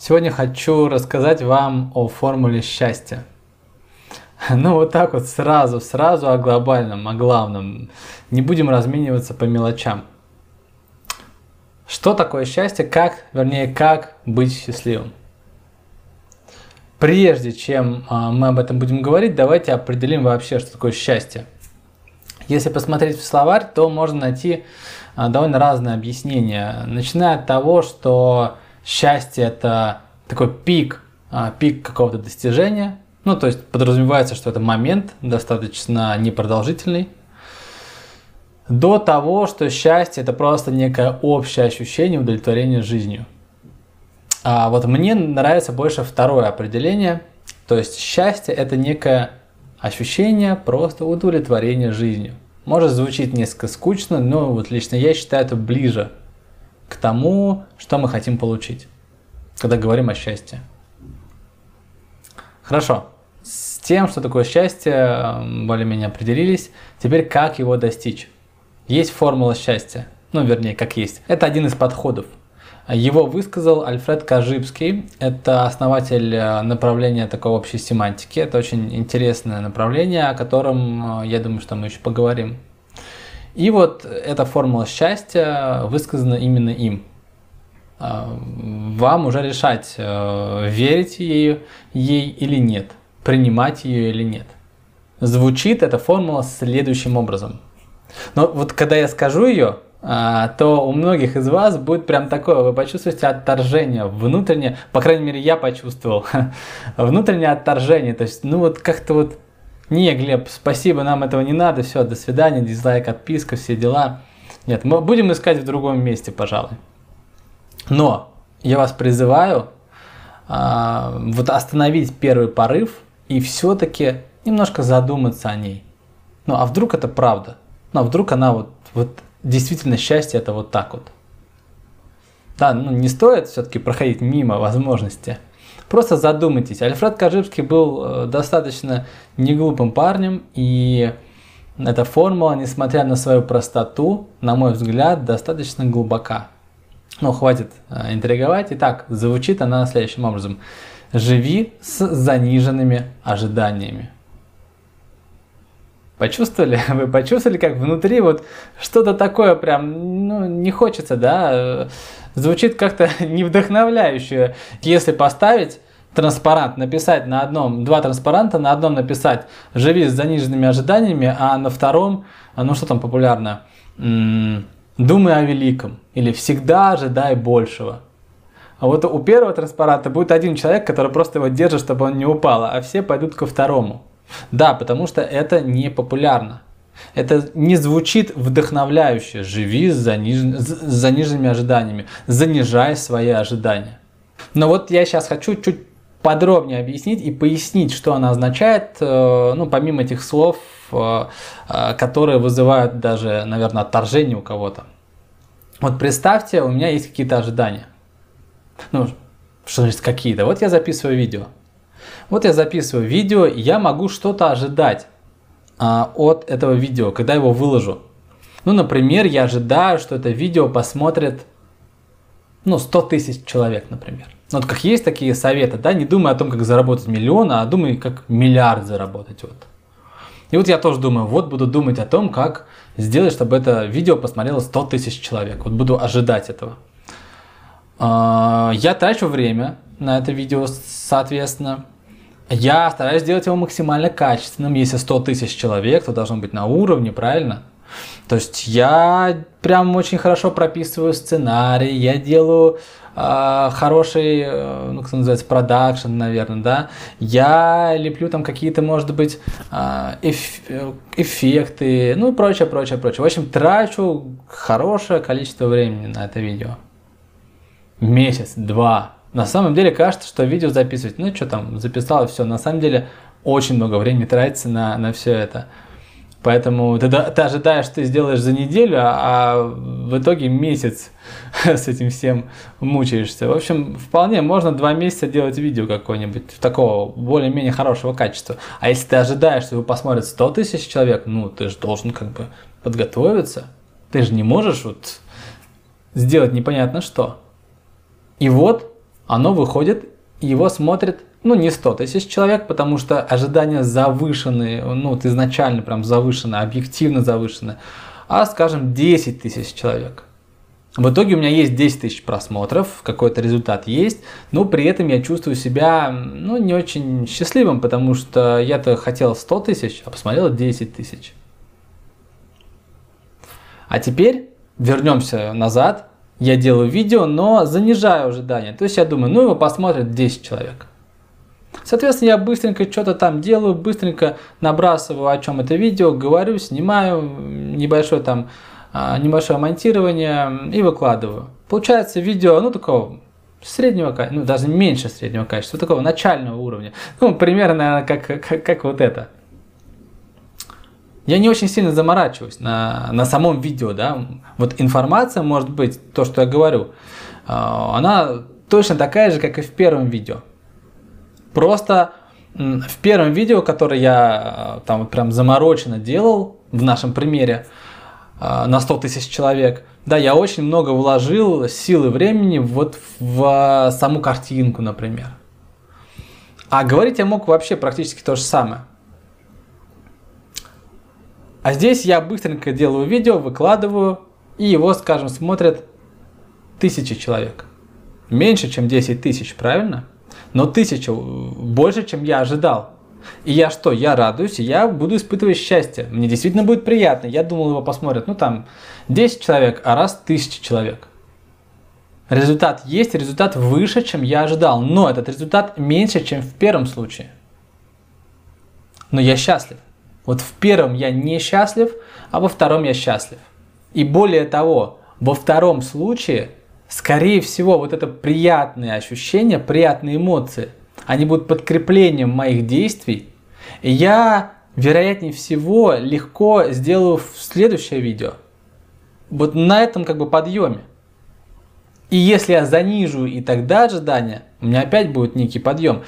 Сегодня хочу рассказать вам о формуле счастья. Ну вот так вот сразу, сразу о глобальном, о главном. Не будем размениваться по мелочам. Что такое счастье? Как, вернее, как быть счастливым? Прежде чем а, мы об этом будем говорить, давайте определим вообще, что такое счастье. Если посмотреть в словарь, то можно найти а, довольно разные объяснения. Начиная от того, что счастье это такой пик, а, пик какого-то достижения. Ну, то есть подразумевается, что это момент достаточно непродолжительный. До того, что счастье это просто некое общее ощущение удовлетворения жизнью. А вот мне нравится больше второе определение. То есть счастье это некое ощущение просто удовлетворения жизнью. Может звучит несколько скучно, но вот лично я считаю это ближе к тому, что мы хотим получить, когда говорим о счастье. Хорошо. С тем, что такое счастье, более-менее определились. Теперь как его достичь? Есть формула счастья. Ну, вернее, как есть. Это один из подходов. Его высказал Альфред Кажибский. Это основатель э, направления такой общей семантики. Это очень интересное направление, о котором, э, я думаю, что мы еще поговорим. И вот эта формула счастья высказана именно им. Э, вам уже решать, верить ей, ей или нет, принимать ее или нет. Звучит эта формула следующим образом. Но вот когда я скажу ее, а, то у многих из вас будет прям такое, вы почувствуете отторжение внутреннее, по крайней мере я почувствовал, внутреннее отторжение, то есть ну вот как-то вот, не, Глеб, спасибо, нам этого не надо, все, до свидания, дизлайк, отписка, все дела. Нет, мы будем искать в другом месте, пожалуй. Но я вас призываю а, вот остановить первый порыв и все-таки немножко задуматься о ней. Ну а вдруг это правда? Ну а вдруг она вот, вот действительно счастье это вот так вот. Да, ну не стоит все-таки проходить мимо возможности. Просто задумайтесь. Альфред Кажибский был э, достаточно неглупым парнем, и эта формула, несмотря на свою простоту, на мой взгляд, достаточно глубока. Ну, хватит э, интриговать. Итак, звучит она следующим образом. Живи с заниженными ожиданиями. Почувствовали? Вы почувствовали, как внутри вот что-то такое прям, ну, не хочется, да? Звучит как-то не вдохновляюще. Если поставить транспарант, написать на одном, два транспаранта, на одном написать «Живи с заниженными ожиданиями», а на втором, ну что там популярно, «Думай о великом» или «Всегда ожидай большего». А вот у первого транспаранта будет один человек, который просто его держит, чтобы он не упал, а все пойдут ко второму. Да, потому что это не популярно. Это не звучит вдохновляюще. Живи с, заниж... с заниженными ожиданиями. Занижай свои ожидания. Но вот я сейчас хочу чуть подробнее объяснить и пояснить, что она означает, э, ну, помимо этих слов, э, э, которые вызывают даже, наверное, отторжение у кого-то. Вот представьте, у меня есть какие-то ожидания. Ну, что значит какие-то? Вот я записываю видео. Вот я записываю видео, и я могу что-то ожидать а, от этого видео, когда его выложу. Ну, например, я ожидаю, что это видео посмотрит, ну, 100 тысяч человек, например. Ну, вот как есть такие советы, да, не думай о том, как заработать миллион, а думай, как миллиард заработать, вот. И вот я тоже думаю, вот буду думать о том, как сделать, чтобы это видео посмотрело 100 тысяч человек. Вот буду ожидать этого. А, я трачу время на это видео, соответственно. Я стараюсь сделать его максимально качественным. Если 100 тысяч человек, то должно быть на уровне, правильно? То есть я прям очень хорошо прописываю сценарий, я делаю э, хороший, э, ну как называется, продакшн, наверное, да. Я леплю там какие-то, может быть, э, эф, эффекты, ну прочее, прочее, прочее. В общем, трачу хорошее количество времени на это видео. Месяц, два, на самом деле кажется, что видео записывать, ну что там, записал и все. На самом деле очень много времени тратится на, на все это. Поэтому ты, ты ожидаешь, что ты сделаешь за неделю, а, а в итоге месяц с этим всем мучаешься. В общем, вполне можно два месяца делать видео какое-нибудь такого более-менее хорошего качества. А если ты ожидаешь, что его посмотрят 100 тысяч человек, ну ты же должен как бы подготовиться. Ты же не можешь вот сделать непонятно что. И вот оно выходит, его смотрит, ну, не 100 тысяч человек, потому что ожидания завышены, ну, вот изначально прям завышены, объективно завышены, а, скажем, 10 тысяч человек. В итоге у меня есть 10 тысяч просмотров, какой-то результат есть, но при этом я чувствую себя ну, не очень счастливым, потому что я-то хотел 100 тысяч, а посмотрел 10 тысяч. А теперь вернемся назад. Я делаю видео, но занижаю ожидания. То есть я думаю, ну его посмотрят 10 человек. Соответственно, я быстренько что-то там делаю, быстренько набрасываю, о чем это видео, говорю, снимаю, небольшое там а, небольшое монтирование и выкладываю. Получается видео, ну, такого среднего качества, ну, даже меньше среднего качества, такого начального уровня. Ну, примерно, наверное, как, как, как вот это. Я не очень сильно заморачиваюсь на, на самом видео, да. Вот информация, может быть, то, что я говорю, а, она точно такая же, как и в первом видео. Просто в первом видео, которое я а, там вот прям замороченно делал, в нашем примере, а, на 100 тысяч человек. Да, я очень много вложил силы времени вот в саму картинку, например. А говорить я мог вообще практически то же самое. А здесь я быстренько делаю видео, выкладываю, и его, скажем, смотрят тысячи человек. Меньше, чем 10 тысяч, правильно? Но тысяча больше, чем я ожидал. И я что? Я радуюсь, и я буду испытывать счастье. Мне действительно будет приятно. Я думал, его посмотрят, ну там, 10 человек, а раз тысяча человек. Результат есть, результат выше, чем я ожидал. Но этот результат меньше, чем в первом случае. Но я счастлив. Вот в первом я не счастлив, а во втором я счастлив. И более того, во втором случае, скорее всего, вот это приятные ощущения, приятные эмоции – они будут подкреплением моих действий, и я, вероятнее всего, легко сделаю следующее видео. Вот на этом как бы подъеме. И если я занижу и тогда ожидания, у меня опять будет некий подъем.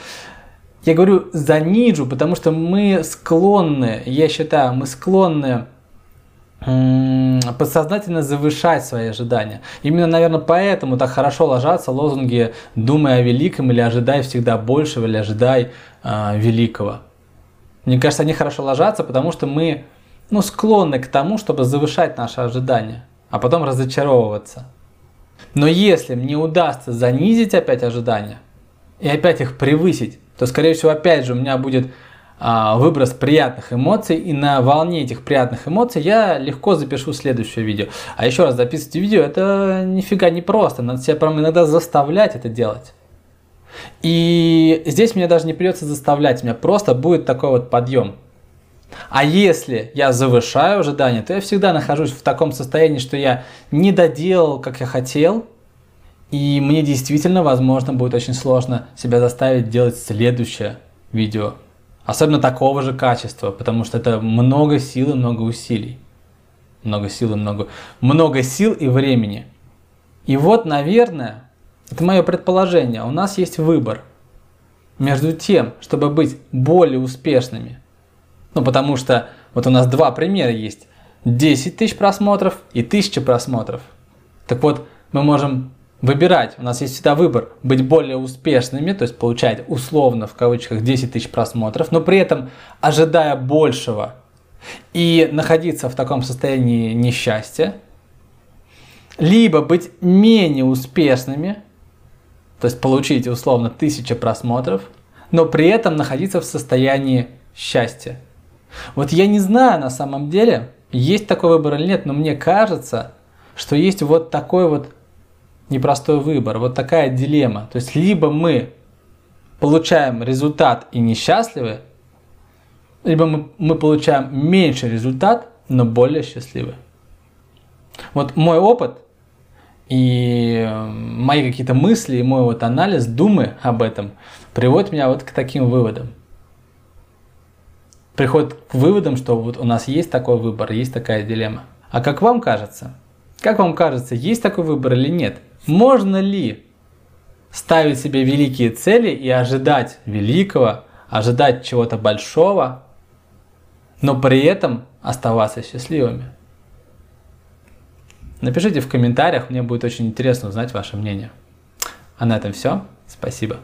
Я говорю занижу, потому что мы склонны, я считаю, мы склонны подсознательно завышать свои ожидания. Именно, наверное, поэтому так хорошо ложатся лозунги «думай о великом» или «ожидай всегда большего» или «ожидай э, великого». Мне кажется, они хорошо ложатся, потому что мы ну, склонны к тому, чтобы завышать наши ожидания, а потом разочаровываться. Но если мне удастся занизить опять ожидания и опять их превысить, то, скорее всего, опять же у меня будет а, выброс приятных эмоций, и на волне этих приятных эмоций я легко запишу следующее видео. А еще раз, записывать видео это нифига не просто, надо себя прям иногда заставлять это делать. И здесь мне даже не придется заставлять, у меня просто будет такой вот подъем. А если я завышаю ожидания, то я всегда нахожусь в таком состоянии, что я не доделал, как я хотел, и мне действительно, возможно, будет очень сложно себя заставить делать следующее видео. Особенно такого же качества, потому что это много сил и много усилий. Много сил и много, много сил и времени. И вот, наверное, это мое предположение, у нас есть выбор между тем, чтобы быть более успешными. Ну, потому что вот у нас два примера есть. 10 тысяч просмотров и 1000 просмотров. Так вот, мы можем выбирать. У нас есть всегда выбор быть более успешными, то есть получать условно в кавычках 10 тысяч просмотров, но при этом ожидая большего и находиться в таком состоянии несчастья, либо быть менее успешными, то есть получить условно 1000 просмотров, но при этом находиться в состоянии счастья. Вот я не знаю на самом деле, есть такой выбор или нет, но мне кажется, что есть вот такой вот непростой выбор, вот такая дилемма. То есть либо мы получаем результат и несчастливы, либо мы, мы получаем меньше результат, но более счастливы. Вот мой опыт и мои какие-то мысли, и мой вот анализ, думы об этом приводит меня вот к таким выводам. Приходит к выводам, что вот у нас есть такой выбор, есть такая дилемма. А как вам кажется? Как вам кажется, есть такой выбор или нет? Можно ли ставить себе великие цели и ожидать великого, ожидать чего-то большого, но при этом оставаться счастливыми? Напишите в комментариях, мне будет очень интересно узнать ваше мнение. А на этом все. Спасибо.